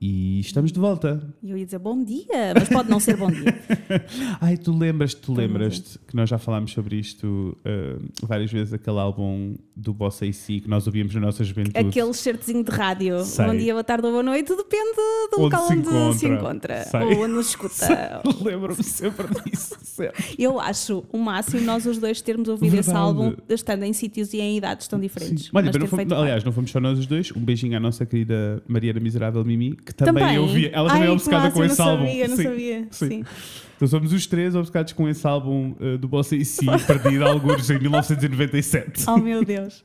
E estamos de volta. E eu ia dizer bom dia, mas pode não ser bom dia. Ai, tu lembras-te, tu lembras-te que nós já falámos sobre isto uh, várias vezes, aquele álbum do Bossa AC que nós ouvíamos na nossa juventude. Aquele certezinho de rádio. Sei. Bom dia, boa tarde ou boa noite, depende do Onde local se onde se encontra. Sei. Ou onde nos escuta. Lembro-me sempre disso. sempre. Eu acho o máximo nós os dois termos ouvido esse Verdade. álbum estando em sítios e em idades tão diferentes. Sim. Olha, mas não fomos- aliás, não fomos só nós os dois. Um beijinho à nossa querida Maria da Miserável Mimi, que também, Também. ouvia. Ela também Ai, é obcecada com esse não álbum. Sabia, não Sim. sabia. Sim. Sim. Então somos os três obcecados com esse álbum uh, do Bossa AC, perdido alguns em 1997. Oh meu Deus.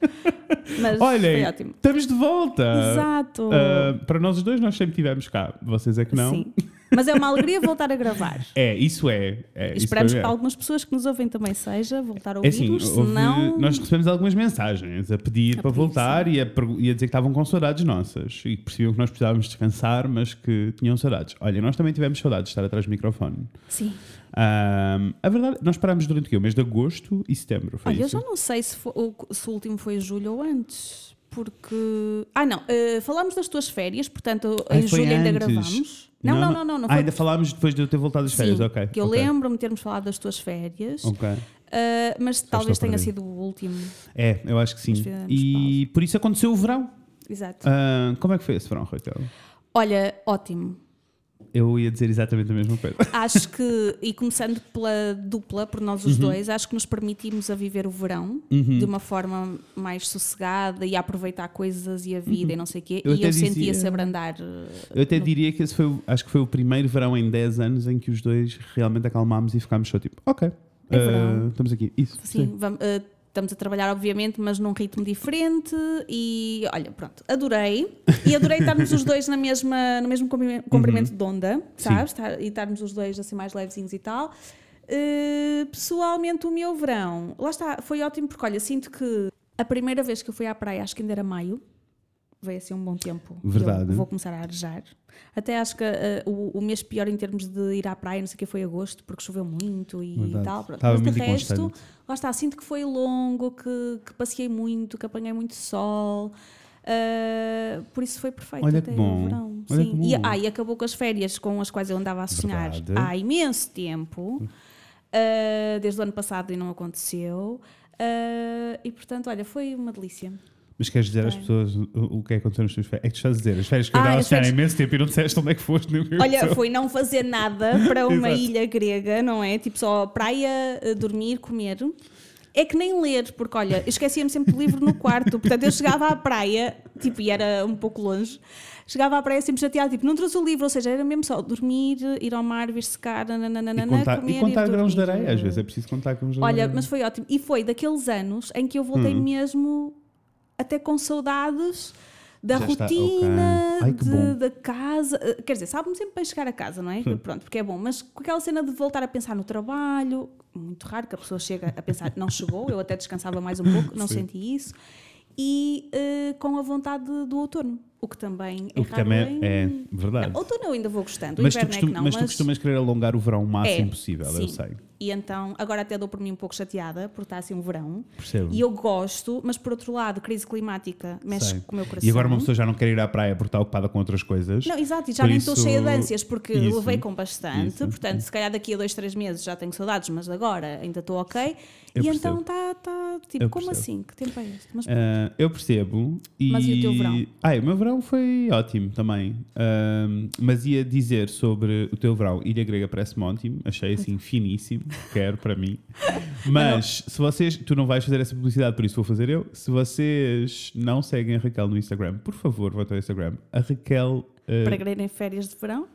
Mas foi Olhem, ótimo. estamos de volta. Exato. Uh, para nós os dois, nós sempre tivemos cá. Vocês é que não. Sim. Mas é uma alegria voltar a gravar. É, isso é. é E isso esperamos para que é. algumas pessoas que nos ouvem também seja voltar a É assim, ouvir-nos, senão. nós recebemos algumas mensagens a pedir A para pedir, voltar e a, e a dizer que estavam com saudades nossas e que percebiam que nós precisávamos descansar, mas que tinham saudades. Olha, nós também tivemos saudades de estar atrás do microfone. Sim. Ahm, a verdade, nós parámos durante o quê? O mês de agosto e setembro, foi Olha, eu isso? já não sei se, fo- o- se o último foi julho ou antes. Porque. Ah, não. eh, falámos das tuas férias, portanto, em foi julho ainda antes. Não, não, não, não. não Ah, foi- ainda falámos depois de eu ter voltado das férias, Sim, ok. Que eu ok. lembro-me de termos falado das tuas férias, Ok. eh, mas talvez tenha sido o último. É, eu acho que sim. E por isso aconteceu o verão. Exato. Ah, como é que foi esse verão, Raquel? Olha, ótimo. Eu ia dizer exatamente a mesma coisa. Acho que, e começando pela dupla, por nós Uhum. os dois, acho que nos permitimos a viver o verão de uma forma mais sossegada e a aproveitar coisas e a vida e não sei o quê. Uhum. Eu e eu sentia-se abrandar. Eu até no- diria que esse foi, acho que foi o primeiro verão em 10 anos em que os dois realmente acalmámos e ficámos só tipo, ok, É verão. estamos aqui. Isso, Sim, vam- eh, estamos a trabalhar, obviamente, mas num ritmo diferente. E olha, pronto, adorei. E adorei estarmos os dois na mesma, no mesmo comprimento, comprimento de onda, sabes? E estarmos os dois assim mais levezinhos e tal. Eh, pessoalmente, o meu verão, lá está, foi ótimo porque, olha, sinto que a primeira vez que eu fui à praia, acho que ainda era maio, veio assim um bom tempo. Verdade. Eu vou começar a arejar. Até acho que eh, o, o mês pior em termos de ir à praia, não sei o que, foi agosto, porque choveu muito e Verdade. tal. Pronto. Estava Mas de resto, lá está, sinto que foi longo, que, que passei muito, que apanhei muito sol. eh, por isso foi perfeito Olha até que bom. o verão. Olha Sim. que E, ah, e acabou com as férias com as quais eu andava a sonhar Verdade. há imenso tempo. eh, desde o ano passado e não aconteceu. eh, e portanto, olha, foi uma delícia. Mas queres dizer às pessoas o, o que é que aconteceu nas tuas férias? É que tu estás a dizer, as férias que eu Ah, andava a sonhar imenso tempo e não disseste onde é que foste. Nem o Olha, foi não fazer nada para uma ilha grega, não é? Tipo só praia, eh, dormir, comer. É que nem ler, porque olha, esquecia-me sempre do livro no quarto. Portanto, eu chegava à praia, tipo, e era um pouco longe, chegava à praia sempre chateada, tipo, não trouxe o livro, ou seja, era mesmo só dormir, ir ao mar, vir secar, nananana, E contar, comer e contar grãos de areia, às vezes é preciso contar grãos de Olha, areia. mas foi ótimo. E foi daqueles anos em que eu voltei Hum. mesmo até com saudades da Já rotina, ok. Ai, de- da casa. Eh, Quer dizer, sabe-me sempre bem chegar a casa, não é? Pronto, porque é bom. Mas com aquela cena de voltar a pensar no trabalho, muito raro que a pessoa chega a pensar, não chegou, eu até descansava mais um pouco, não Sim. senti isso. E eh, com a vontade do outono, o que também é O que também em- é verdade. Não, outono eu ainda vou gostando, Mas tu, inverno é costum- que não. mas tu costumas querer alongar o verão o máximo É, possível, eu sim. sei. E então, agora até dou por mim um pouco chateada, porque está assim um verão. Percebo. E eu gosto, mas por outro lado, crise climática mexe Sei. com o meu coração. E agora uma pessoa já não quer ir à praia porque está ocupada com outras coisas. Não, exato, e já Por nem isso- estou cheia de ânsias, porque isso, levei com bastante. isso, portanto, se calhar daqui a dois, três meses já tenho saudades, mas agora ainda estou ok. Eu e percebo. então está, tá, tipo, Eu como percebo. assim? Que tempo é este? Mas Ah, eu percebo. E... Mas e o teu verão? Ah, o meu verão foi ótimo também. Ahm, mas ia dizer sobre o teu verão. Ilha Grega parece-me ótimo. Achei assim finíssimo. Quero para mim. Mas se vocês. Tu não vais fazer essa publicidade, por isso vou fazer eu. Se vocês não seguem a Raquel no Instagram, por favor, vão ao Instagram. A Raquel. ah, para quererem férias de verão?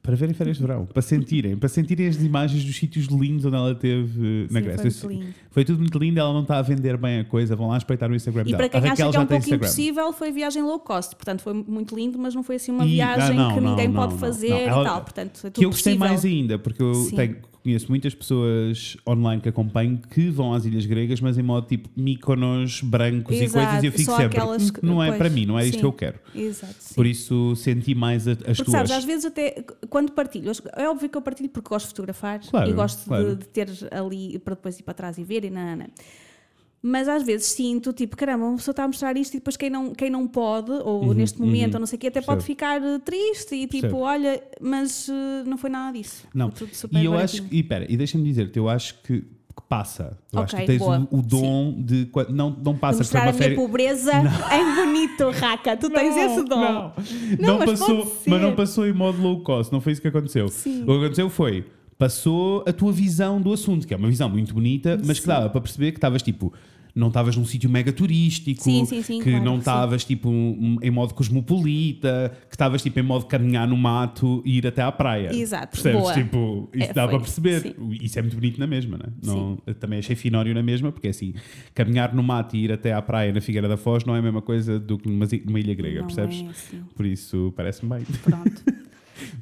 para verem férias de verão, para sentirem, para sentirem as imagens dos sítios lindos onde ela esteve eh, na Sim, Grécia. foi muito lindo. Foi tudo muito lindo, ela não está a vender bem a coisa, vão lá espreitar o Instagram E dela. para quem acha que é um pouco Instagram. impossível, foi viagem low cost. Portanto, foi muito lindo, mas não foi assim uma E- viagem ah, não, que não, ninguém não, pode fazer não. e Ela- tal. Portanto, foi tudo Que eu gostei possível. mais ainda, porque eu Sim. tenho- conheço muitas pessoas online que acompanho que vão às ilhas gregas, mas em modo tipo míconos brancos e Exato, coisas, e eu fico sempre, que- não é pois, para mim, não é isto sim. que eu quero. Exato, sim. Por isso senti mais as Porque tuas. sabes, às vezes até quando partilho, é óbvio que eu partilho porque gosto de fotografar Claro, e gosto de- claro. de, ter ali para depois ir para trás e ver e não, não. Mas às vezes sinto, tipo, caramba, uma pessoa está a mostrar isto e depois quem não, quem não pode, ou neste momento, ou não sei o quê, até pode Uhum, ficar eh, triste e tipo, olha, mas eh, não foi nada disso. Não. E eu acho que, e pera, e deixa-me dizer-te, eu acho que, que passa. Eu acho Ok, que tens boa. o, dom de. qua- Não, não De passas para mostrar uma a minha pobreza em bonito, Raca. Tu tens esse dom. Não, Não, não mas passou, mas não passou em modo low cost, não foi isso que aconteceu. Sim. O que aconteceu foi, passou a tua visão do assunto, que é uma visão muito bonita, mas que Sim. dava para perceber que estavas tipo. Não estavas num sítio mega turístico, Sim, sim, sim, que claro, não estavas tipo um- em modo cosmopolita, que estavas tipo em modo caminhar no mato e ir até à praia. Exato, Percebes? boa. Tipo, isso É, dá foi, para perceber. Isso é muito bonito na mesma, né? não Eu também achei finório na mesma, porque assim, caminhar no mato e ir até à praia na Figueira da Foz não é a mesma coisa do que numa, numa ilha grega, Não percebes? é assim. Por isso, parece-me bem. Pronto.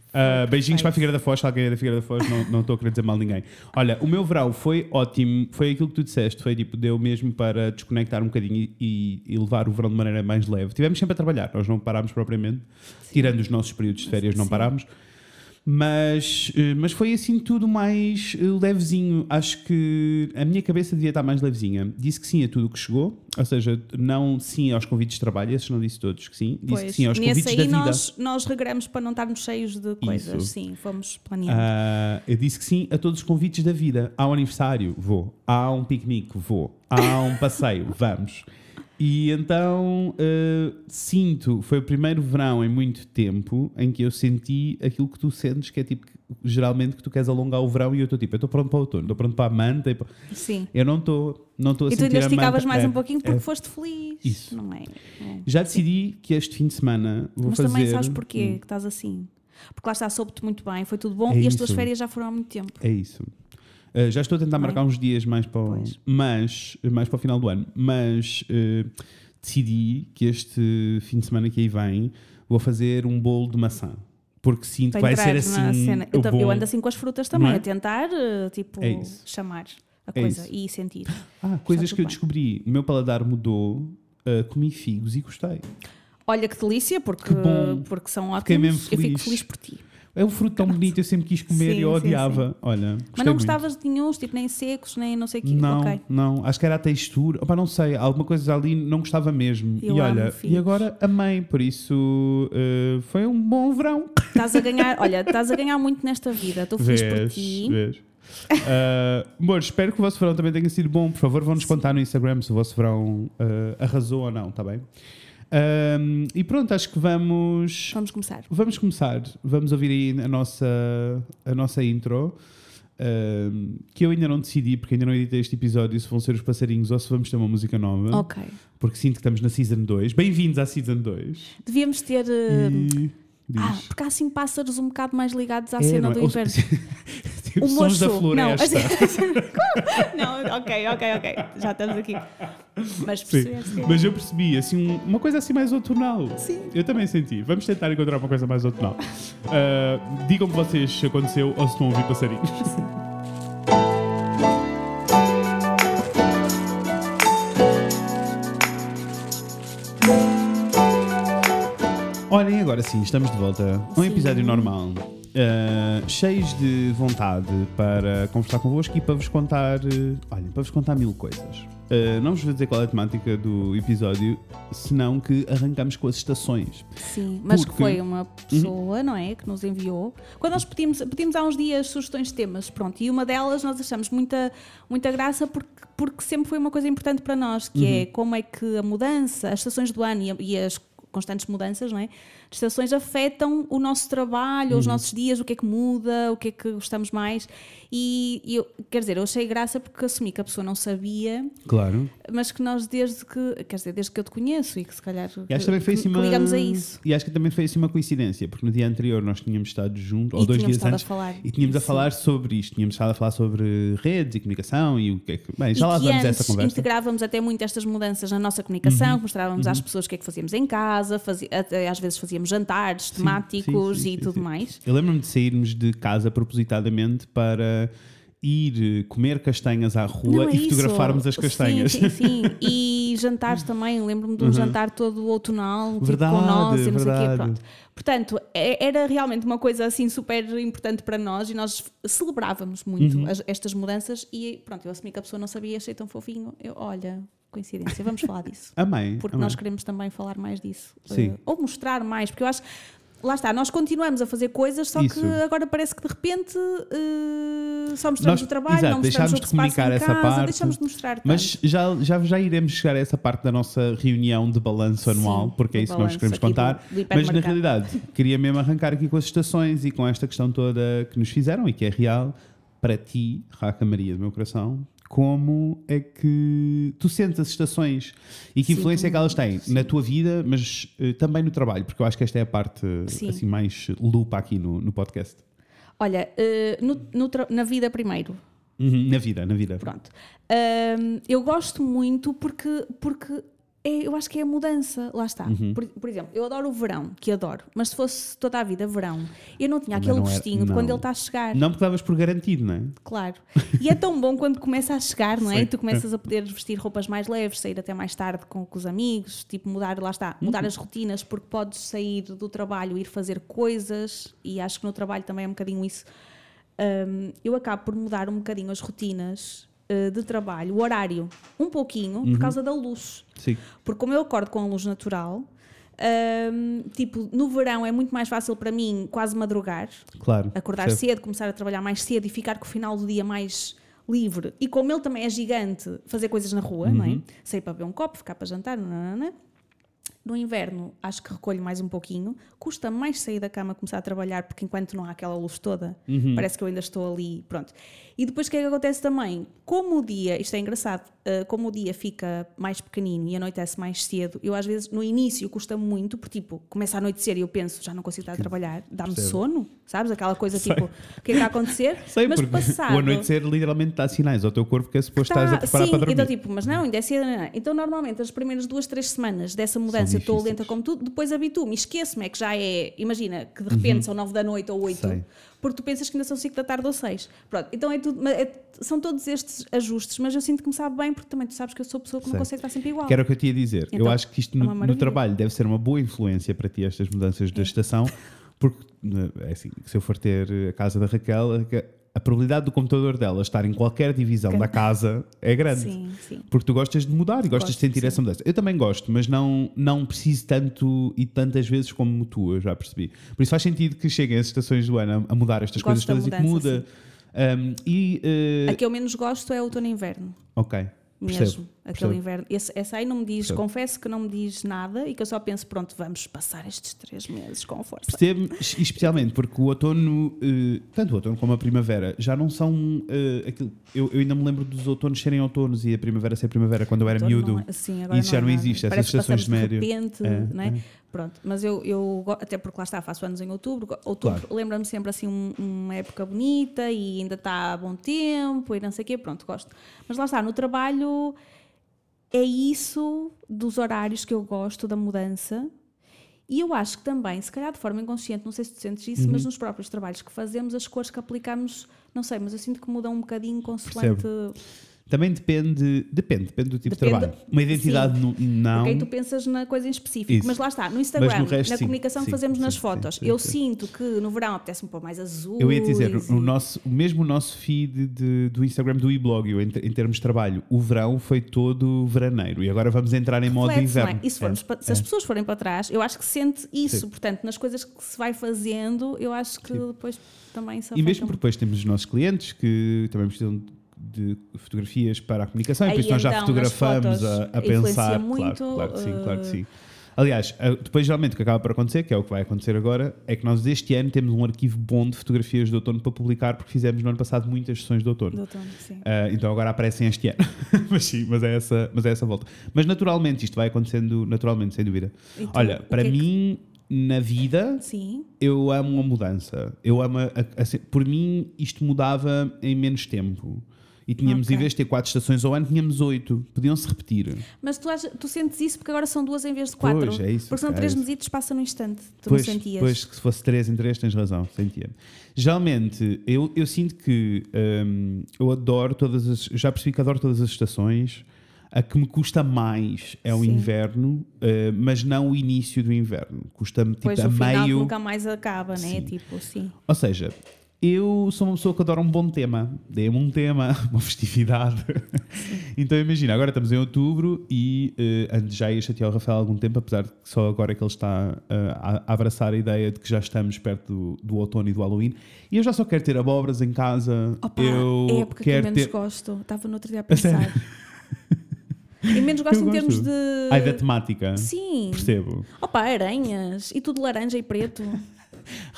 Uh, beijinhos para a Figueira da Foz, se alguém é da Figueira da Foz, não estou a querer dizer mal a ninguém. Olha, o meu verão foi ótimo, foi aquilo que tu disseste, foi tipo, deu mesmo para desconectar um bocadinho e, e levar o verão de maneira mais leve. Tivemos sempre a trabalhar, nós não parámos propriamente, tirando os nossos períodos de férias, não parámos. Mas, eh, mas foi assim tudo mais eh, levezinho. Acho que a minha cabeça devia estar mais levezinha. Disse que sim a tudo o que chegou, ou seja, não sim aos convites de trabalho, esses não disse todos que sim. Disse que sim aos convites aí da vida. nós, nós regramos para não estarmos cheios de coisas. Isso. Sim, fomos planeando. Ah, eu disse que sim a todos os convites da vida. Há um aniversário, vou. Há um piquenique, vou. Há um passeio, vamos. E então ah, sinto, foi o primeiro verão em muito tempo em que eu senti aquilo que tu sentes, que é tipo, geralmente que tu queres alongar o verão e eu estou tipo, eu estou pronto para o outono, estou pronto para a manta. e para- Sim. Eu não estou, não estou a E tu sentir ainda a esticavas manta. mais É, um pouquinho porque é. foste feliz. Isso. Não é? É. Já decidi que este fim de semana vou Mas fazer. também sabes porquê Hum, que estás assim? Porque lá está, soube-te muito bem, foi tudo bom É e as tuas isso. férias já foram há muito tempo. É isso. Uh, já estou a tentar é? marcar uns dias mais para, o, mas, mais para o final do ano, mas uh, decidi que este fim de semana que aí vem vou fazer um bolo de maçã. Porque sinto que vai ser na assim. Eu, tam- eu ando assim com as frutas também, é? a tentar, eh, tipo, É chamar a É coisa isso. e sentir. Ah, coisas que eu bem. descobri. O meu paladar mudou. uh, comi figos e gostei. Olha que delícia, porque, Que bom. porque são ótimos. Eu fico feliz por ti. É um fruto tão bonito, eu sempre quis comer Sim, e eu sim, odiava. Olha, Mas não muito. gostavas de nenhum, tipo, nem secos, nem não sei o quê. Não, Ok. não, acho que era a textura. Opa, não sei, alguma coisa ali não gostava mesmo. Eu e olha, e figos. agora amei, por isso uh, foi um bom verão. Estás a ganhar, olha, estás a ganhar muito nesta vida. Estou feliz por Vês, ti. vês. Uh, amor, espero que o vosso verão também tenha sido bom. Por favor, vão-nos contar no Instagram se o vosso verão uh, arrasou ou não, tá bem? Um, e pronto, acho que vamos. Vamos começar. Vamos começar. Vamos ouvir aí a nossa, a nossa intro. um, que eu ainda não decidi, porque ainda não editei este episódio, se vão ser os passarinhos ou se vamos ter uma música nova. Ok. Porque sinto que estamos na Season 2. Bem-vindos à Season 2. Devíamos ter. E... Ah, porque há assim pássaros um bocado mais ligados à É, cena é? do inverno. tipo, O sons da floresta. Não, não, ok, ok, ok. Já estamos aqui. Mas Sim. percebeste? Mas eu percebi, assim, um- uma coisa assim mais outonal. Sim. Eu também senti. Vamos tentar encontrar uma coisa mais outonal. Ah, digam-me vocês se aconteceu ou se estão a ouvir passarinhos. Olhem, agora sim, estamos de volta. Um Sim. episódio normal. Uh, cheios de vontade para conversar convosco e para vos contar, uh, olhem, para vos contar mil coisas. Uh, não vos vou dizer qual é a temática do episódio, senão que arrancamos com as estações. Sim, mas que Porque- foi uma pessoa, não é? Que nos enviou. Quando nós pedimos, pedimos há uns dias sugestões de temas, pronto, e uma delas nós achamos muita, muita graça porque, porque sempre foi uma coisa importante para nós, que é como é que a mudança, as estações do ano e, e as constantes mudanças, não é? As estações afetam o nosso trabalho, os nossos dias, o que é que muda, o que é que gostamos mais. E, e eu, quer dizer, eu achei graça porque assumi que a pessoa não sabia, Claro. mas que nós desde que, quer dizer, desde que eu te conheço e que se calhar E acho que também foi que- assim uma... ligamos a isso. E acho que também foi assim uma coincidência, porque no dia anterior nós tínhamos estado juntos, ou dois dias a antes, e tínhamos a Sim. falar sobre isto. Tínhamos estado a falar sobre redes e comunicação e o que é que. Bem, já e lá vamos a essa conversa. Uhum. integrávamos até muito estas mudanças na nossa comunicação, que mostrávamos às pessoas o que é que fazíamos em casa, fazia- até às vezes fazíamos jantares Sim, temáticos sim, sim, e sim, tudo sim. mais. Eu lembro-me de sairmos de casa propositadamente para ir comer castanhas à rua é e isso. fotografarmos as Sim, castanhas. Sim, sim, E e jantares também. Lembro-me de um Uhum. jantar todo outonal, tipo, Verdade, com nós e não sei o quê. verdade. Pronto. Portanto, é- era realmente uma coisa assim super importante para nós e nós celebrávamos muito Uhum. as- estas mudanças. E pronto, eu assumi que a pessoa não sabia, achei tão fofinho. Eu, olha, coincidência, vamos falar disso. Amém. Porque amém. nós queremos também falar mais disso. Sim. Eh, ou mostrar mais, porque eu acho. Lá está, nós continuamos a fazer coisas, só Isso. que agora parece que de repente eh, só mostramos Nós- o trabalho, exato, não mostramos o de que comunicar essa casa, parte. deixamos de mostrar tanto. Mas já, já, já iremos chegar a essa parte da nossa reunião de balanço anual, porque é isso que nós queremos contar. do- do Mas na realidade, queria mesmo arrancar aqui com as estações e com esta questão toda que nos fizeram e que é real para ti, Raca Maria do meu coração. Como é que tu sentes as estações e que Sim, influência é que elas têm sim. na tua vida, mas eh, também no trabalho? Porque eu acho que esta é a parte Sim. assim mais lupa aqui no, no podcast. Olha, eh, no- no na vida primeiro, Uhum, na vida, na vida. pronto. Ahm, eu gosto muito porque, porque é- eu acho que é a mudança, lá está. Uhum. Por, por exemplo, eu adoro o verão, que adoro, mas se fosse toda a vida verão, eu não tinha aquele não era- gostinho de quando ele está a chegar. Não porque davas por garantido, não é? Claro. E é tão bom quando começa a chegar, não é? E tu começas a poder vestir roupas mais leves, sair até mais tarde com, com os amigos, tipo mudar, lá está, mudar Uhum. as rotinas, porque podes sair do trabalho, ir fazer coisas, e acho que no trabalho também é um bocadinho isso. Hum, eu acabo por mudar um bocadinho as rotinas eh, de trabalho, o horário, um pouquinho, Uhum. por causa da luz. Sim. Porque como eu acordo com a luz natural, hum, tipo, no verão é muito mais fácil para mim quase madrugar, Claro. acordar percebo. cedo, começar a trabalhar mais cedo e ficar com o final do dia mais livre. E como ele também é gigante, fazer coisas na rua, não Uhum. é? Sair para beber um copo, ficar para jantar, nanana. No inverno, acho que recolho mais um pouquinho. Custa mais sair da cama, começar a trabalhar, porque enquanto não há aquela luz toda, Uhum. parece que eu ainda estou ali. Pronto. E depois o que é que acontece também? Como o dia, isto é engraçado, uh, como o dia fica mais pequenino e anoitece mais cedo, eu às vezes no início custa muito, porque tipo, começa a anoitecer e eu penso, já não consigo estar a trabalhar, dá-me sono, sabes? Aquela coisa Sei. tipo, o que é que está a acontecer? Sei, Mas passado. o anoitecer literalmente dá sinais ao teu corpo que é suposto Tá, estás a preparar sim, para dormir. Então, tipo, mas não, ainda é cedo. não, não. Então, normalmente, as primeiras duas, três semanas dessa mudança, eu estou lenta como tudo, depois habituo-me, esqueço-me, é que já é, imagina, que de repente são nove da noite ou oito, Uhum. Sei. porque tu pensas que ainda são cinco da tarde ou seis. Pronto, então é tudo, é- são todos estes ajustes, mas eu sinto que me sabe bem, porque também tu sabes que eu sou pessoa que Sei. não consegue estar sempre igual. Que era o que eu te ia dizer. eu Então, acho que isto é no, uma no trabalho deve ser uma boa influência para ti, estas mudanças da estação, porque é assim, se eu for ter a casa da Raquel, a- probabilidade do computador dela estar em qualquer divisão da casa é grande. Sim, sim. Porque tu gostas de mudar e gostas Gosto, de sentir sim. essa mudança. Eu também gosto, mas não, não preciso tanto e tantas vezes como tu, eu já percebi. Por isso faz sentido que cheguem as estações do ano a, mudar estas Gosto coisas da todas e que mudança, muda. Um, e. eh, A que eu menos gosto é outono e inverno. ok. Mesmo, Percebo, aquele percebo. inverno. Esse, essa aí não me diz, Percebo. confesso que não me diz nada e que eu só penso, pronto, vamos passar estes três meses com força. Percebo, e especialmente porque o outono, eh, tanto o outono como a primavera, já não são eh, aquilo. Eu, eu ainda me lembro dos outonos serem outonos e a primavera ser primavera quando eu era miúdo. não é- sim, agora Isso já é não nada. existe, essas estações de médio. repente, É, não é? Pronto, mas eu, eu até porque lá está, faço anos em outubro, outubro Claro. lembra-me sempre assim um- uma época bonita e ainda está a bom tempo e não sei o quê, pronto, gosto. Mas lá está, no trabalho é isso dos horários que eu gosto, da mudança. E eu acho que também, se calhar de forma inconsciente, não sei se tu sentes isso, Uhum. mas nos próprios trabalhos que fazemos, as cores que aplicamos, não sei, mas eu sinto que mudam um bocadinho consoante. Também depende, depende, depende do tipo Depende- de trabalho. Uma identidade no- não. Aí tu pensas na coisa em específico. Isso. Mas lá está, no Instagram, no resto, na sim, comunicação que sim, fazemos sim, nas sim, fotos, sim, eu sim. sinto que no verão apetece-me pôr mais azul. Eu ia dizer, o nosso, mesmo o nosso feed de- do Instagram do e-blog, em, em termos de trabalho, o verão foi todo veraneiro e agora vamos entrar em modo não é? inverno. E se, formos É, se as é. pessoas forem para trás, eu acho que sente isso. Sim. Portanto, nas coisas que se vai fazendo, eu acho que Sim. depois também se E mesmo porque depois temos os nossos clientes que também precisam de fotografias para a comunicação, e por isso nós já então, fotografamos a, a pensar. muito, claro, claro que sim, claro que eh, sim. Aliás, depois geralmente o que acaba por acontecer, que é o que vai acontecer agora, é que nós este ano temos um arquivo bom de fotografias de outono para publicar, porque fizemos no ano passado muitas sessões de outono. Do outono, sim. Ah, então agora aparecem este ano. mas sim, mas é, essa, mas é essa volta. Mas naturalmente, isto vai acontecendo naturalmente, sem dúvida. Olha, para que é que- mim, na vida, Sim, eu amo a mudança. Eu amo a, a- a- por mim, isto mudava em menos tempo. E tínhamos, Ok. em vez de ter quatro estações ao ano, tínhamos oito. Podiam-se repetir. mas tu, tu sentes isso porque agora são duas em vez de quatro. Pois, é isso, Porque são é três mesitos, passa no instante. Tu Pois, não sentias. pois, que se fosse três em três, tens razão, sentia. Geralmente, eu, eu sinto que hum, eu adoro todas as. Já percebi que adoro todas as estações. A que me custa mais é o Sim. inverno, eh, mas não o início do inverno. Custa-me tipo Pois a o final nunca mais acaba, né? Sim. Tipo, sim. Ou seja, eu sou uma pessoa que adora um bom tema. Dê-me um tema, uma festividade. então imagina, agora estamos em outubro e eh, antes já ia chatear o Rafael há algum tempo, apesar de que só agora é que ele está eh, a, abraçar a ideia de que já estamos perto do, do outono e do Halloween. E eu já só quero ter abóboras em casa. Opa, eu é a época que eu quero menos ter. gosto. Estava no outro dia a pensar. e menos gosto Eu em termos gosto. de. Ai, da temática. Sim. Percebo. Opa, aranhas e tudo laranja e preto.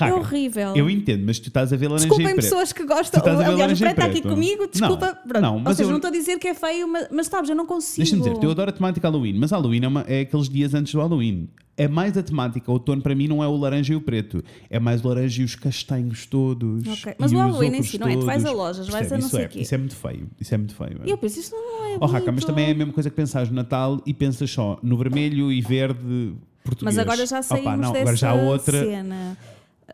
É horrível. Eu entendo, mas tu estás a ver laranja e Desculpem preto. pessoas que Tu gostam. estás a ver Aliás, o e preto está aqui comigo, desculpa. Não, não, Ou mas seja, eu- não estou a dizer que é feio, mas, mas sabes, eu não consigo. Deixa-me dizer, eu adoro a temática Halloween, mas Halloween é, uma- é aqueles dias antes do Halloween. É mais a temática, o outono para mim não é o laranja e o preto, é mais o laranja e os castanhos todos. Ok, mas e o Halloween em si, não é? Tu vais a lojas, vais a não isso sei é, o quê. Isso é muito feio, isso é muito feio. E eu penso, isto não é Oh, Raca, mas também é a mesma coisa que pensares no Natal e pensas só no vermelho e verde português. Mas agora já saímos Opa, não, dessa agora já outra. cena.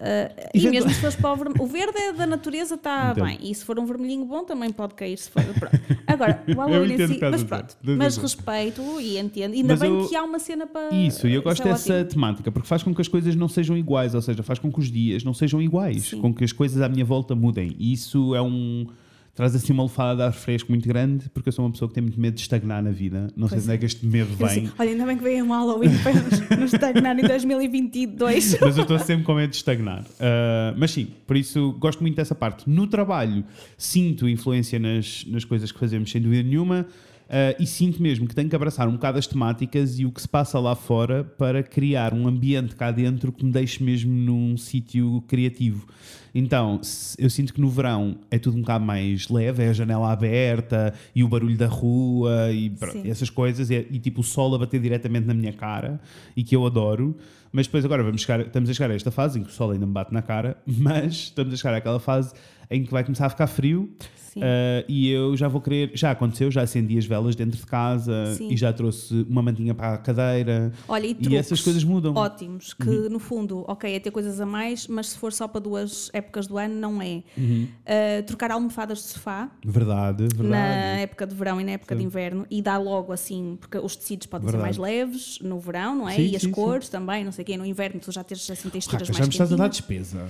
Ah, E mesmo se fores para o vermelho, o verde é da natureza, está Entendo. bem. E se for um vermelhinho bom, também pode cair. Se for, pronto. Agora, o Halloween em si, mas pronto. Mas respeito e entendo. Ainda Mas bem eu- que há uma cena para. Isso, e eu gosto é dessa ótimo. temática, porque faz com que as coisas não sejam iguais, ou seja, faz com que os dias não sejam iguais, Sim. com que as coisas à minha volta mudem. E isso é um. Traz assim uma lefada de ar fresco muito grande, porque eu sou uma pessoa que tem muito medo de estagnar na vida. Não sei Pois de onde é que este medo vem. assim, Olha, ainda bem que veio um Halloween para nos, estagnar em 2022. mas eu estou sempre com medo de estagnar. Ah, mas sim, por isso gosto muito dessa parte. No trabalho, sinto influência nas, nas coisas que fazemos, sem dúvida nenhuma. Ah, e sinto mesmo que tenho que abraçar um bocado as temáticas e o que se passa lá fora para criar um ambiente cá dentro que me deixe mesmo num sítio criativo. Então, eu sinto que no verão é tudo um bocado mais leve, é a janela aberta e o barulho da rua e pronto, essas coisas, e, e tipo o sol a bater diretamente na minha cara e que eu adoro. Mas depois agora vamos chegar, estamos a chegar a esta fase em que o sol ainda me bate na cara, mas estamos a chegar àquela fase em que vai começar a ficar frio Sim. Uh, e eu já vou querer, já aconteceu, já acendi as velas dentro de casa Sim. e já trouxe uma mantinha para a cadeira Olha, e, e essas coisas mudam. Ótimos, que Uhum. no fundo, ok, é ter coisas a mais, mas se for só para duas épocas do ano, não é. Uhum. Uh, trocar almofadas de sofá Verdade, verdade. na época de verão e na época de Sim. inverno e dá logo assim, porque os tecidos podem Verdade. ser mais leves no verão, não é? Sim, e as cores também, não sei o quê. No inverno tu já tens assim texturas Raca, já mais me estás a dar despesa.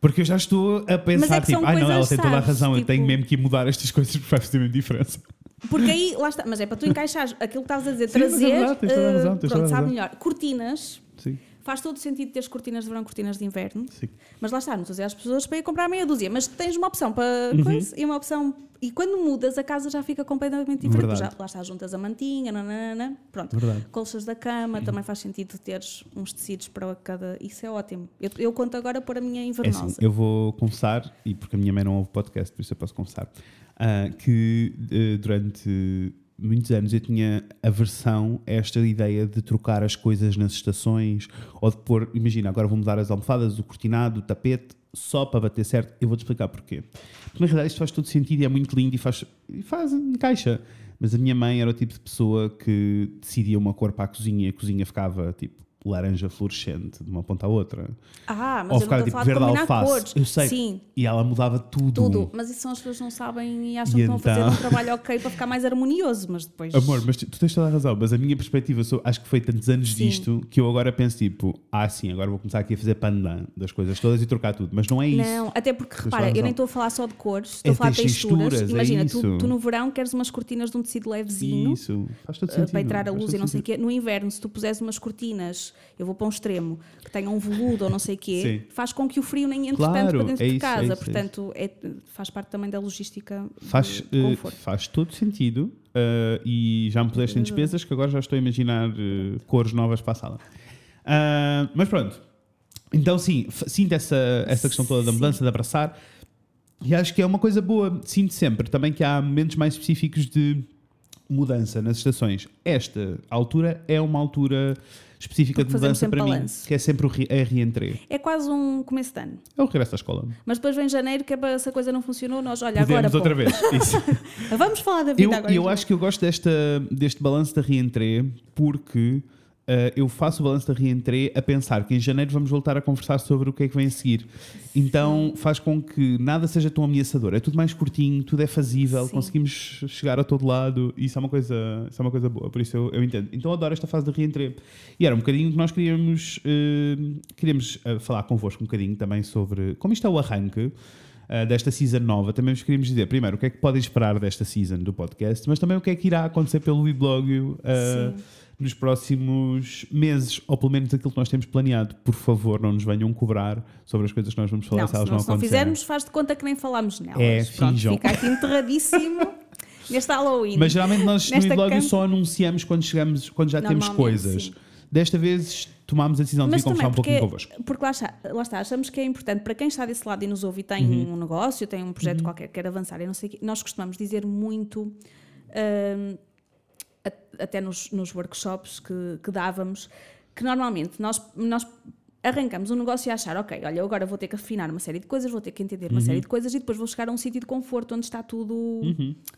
Porque eu já estou a pensar, é tipo, ai não, ela tem toda a razão, eu tipo- tenho mesmo que mudar estas coisas porque faz mesmo diferença. Porque aí, lá está, mas é para tu encaixares aquilo que estás a dizer, Sim, mas é trazer, verdade, tens toda a razão, tens pronto, sabe melhor. Cortinas, faz todo sentido teres cortinas de verão, cortinas de inverno. sim. Mas lá está, não estou a dizer às pessoas para ir comprar meia dúzia, mas tens uma opção para Uhum. coisa e uma opção. E quando mudas, a casa já fica completamente diferente. Já, lá está, juntas a mantinha, nananana, pronto. Verdade. Colchas da cama, também faz sentido teres uns tecidos para cada. Isso é ótimo. Eu, eu conto agora por a minha É invernosa. assim, eu vou confessar, e porque a minha mãe não ouve podcast, por isso eu posso confessar, ah, que eh, durante muitos anos eu tinha aversão a esta ideia de trocar as coisas nas estações ou de pôr, imagina, agora vou mudar as almofadas, o cortinado, o tapete, só para bater certo. Eu vou-te explicar porquê. Porque na realidade isto faz todo sentido e é muito lindo e faz, e faz encaixa. Mas a minha mãe era o tipo de pessoa que decidia uma cor para a cozinha e a cozinha ficava tipo laranja fluorescente de uma ponta à outra. Ah, mas Ou eu estou tipo a falar de verde combinar alface. cores. Eu sei. Sim, E ela mudava tudo. tudo. Mas isso são as pessoas que não sabem e acham E que estão a fazer então? um trabalho ok para ficar mais harmonioso, mas depois. Amor, mas tu, tu tens toda a razão, mas a minha perspectiva, sou, acho que foi tantos anos Sim. disto que eu agora penso tipo, ah sim, agora vou começar aqui a fazer pandan das coisas todas e trocar tudo, mas não é isso. Não, até porque repara, eu nem estou a falar só de cores, estou É, a falar de texturas. texturas, é Imagina, tu, isso. tu no verão queres umas cortinas de um tecido levezinho Isso, faz todo uh, sentido. para entrar a luz e não sei o quê. No inverno, se tu puseres umas cortinas, eu vou para um extremo, que tenham um veludo ou não sei o quê, Sim. faz com que o frio nem entre Claro, tanto para dentro é de isso, é casa. é Portanto, é- faz parte também da logística Faz, de conforto. faz todo sentido uh, e já me puseste em despesas que agora já estou a imaginar uh, cores novas para a sala. Ah, mas pronto, então sim, sinto essa, essa questão toda da Sim. mudança, de abraçar e acho que é uma coisa boa. Sinto sempre também que há momentos mais específicos de mudança nas estações. Esta altura é uma altura específica Porque de mudança para mim, balanço. que é sempre o re- reentrée. É quase um começo de ano. É o regresso à escola. Mas depois vem janeiro, que é para se a coisa não funcionou, nós, olha, Podemos agora. outra pô, vez. Vamos falar da vida Eu, agora. eu acho que eu gosto desta, deste balanço da reentrée porque uh, eu faço o balanço da reentrée a pensar que em janeiro vamos voltar a conversar sobre o que é que vem a seguir. Então faz com que nada seja tão ameaçador. É tudo mais curtinho, tudo é fazível, Sim. conseguimos chegar a todo lado e isso é uma coisa, isso é uma coisa boa, por isso eu, eu entendo. Então adoro esta fase de reentrée. E era um bocadinho que nós queríamos, uh, queríamos uh, falar convosco um bocadinho também sobre como isto é o arranque. Uh, desta season nova, também vos queríamos dizer primeiro o que é que podem esperar desta season do podcast, mas também o que é que irá acontecer pelo weblog uh, Sim. Nos próximos meses, ou pelo menos aquilo que nós temos planeado. Por favor, não nos venham cobrar sobre as coisas que nós vamos falar Não, se elas não, não se não fizermos, faz de conta que nem falámos nelas. É, Pronto, finjam. fica aqui enterradíssimo neste Halloween. Mas geralmente nós no camp- só anunciamos quando chegamos, quando já temos coisas. sim. Desta vez tomámos a decisão de vir conversar um pouquinho convosco. porque lá, está, lá está, achamos que é importante para quem está desse lado e nos ouve e tem Uhum. um negócio, tem um projeto qualquer que quer avançar, não sei o quê, nós costumamos dizer muito, a- até nos, nos workshops que, que dávamos, que normalmente nós, nós arrancamos um negócio e achar, ok, olha, eu agora vou ter que afinar uma série de coisas, vou ter que entender uma Uhum. série de coisas e depois vou chegar a um sítio de conforto onde está tudo,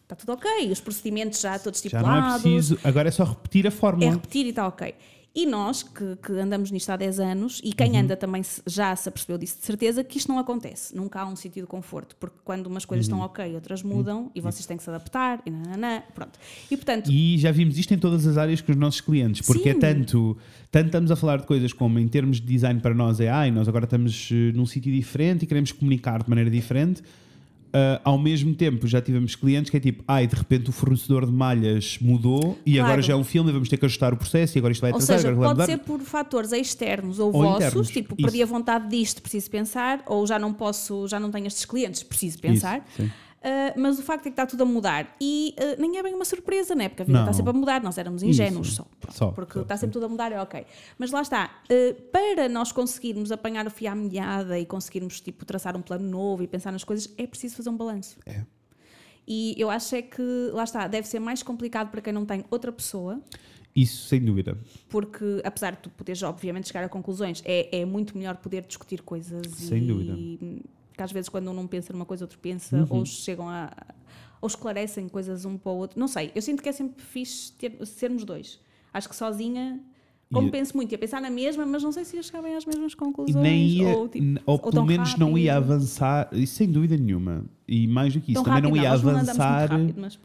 está tudo ok, os procedimentos já todos Uhum. Já não é estipulados, preciso, agora é só repetir a é fórmula. repetir e está ok. E nós, que, que andamos nisto há 10 anos, e quem anda também já se apercebeu disso de certeza, que isto não acontece. Nunca há um sítio de conforto, porque quando umas coisas estão ok, outras mudam, e vocês têm que se adaptar, e nananã, pronto. E portanto, E já vimos isto em todas as áreas com os nossos clientes, porque é Sim. tanto, tanto estamos a falar de coisas como em termos de design para nós é ai, nós agora estamos eh, num sítio diferente e queremos comunicar de maneira diferente. Ah, ao mesmo tempo já tivemos clientes que é tipo, ai, de repente o fornecedor de malhas mudou e Claro. agora já é um filme e vamos ter que ajustar o processo e agora isto vai ou atrasar, seja, agora pode ser por fatores externos ou, Ou vossos, internos, tipo, isso. perdi a vontade disto, preciso pensar, ou já não posso, já não tenho estes clientes, preciso pensar. Isso, sim. Ah, mas o facto é que está tudo a mudar e ah, nem é bem uma surpresa, né? porque a vida Não. está sempre a mudar, nós éramos ingênuos só, Só, porque só, está sempre tudo a mudar, é ok. Mas lá está, ah, para nós conseguirmos apanhar o fio à meada e conseguirmos tipo, traçar um plano novo e pensar nas coisas, é preciso fazer um balanço. É. E eu acho é que, lá está, deve ser mais complicado para quem não tem outra pessoa, Isso sem dúvida. porque apesar de tu poderes obviamente chegar a conclusões, é, é muito melhor poder discutir coisas Sem e dúvida. Uhum. que às vezes quando um não pensa numa coisa outro pensa ou chegam a ou esclarecem coisas um para o outro. Não sei, eu sinto que é sempre fixe ter- sermos dois. Acho que sozinha, como E- penso muito, ia pensar na mesma, mas não sei se ia chegar bem às mesmas E conclusões. nem ia, ou, tipo, ou pelo menos não ia rápido. avançar, isso sem dúvida nenhuma. E mais do que isso, Tão também não rápido, ia nós não andamos muito avançar. rápido, mas-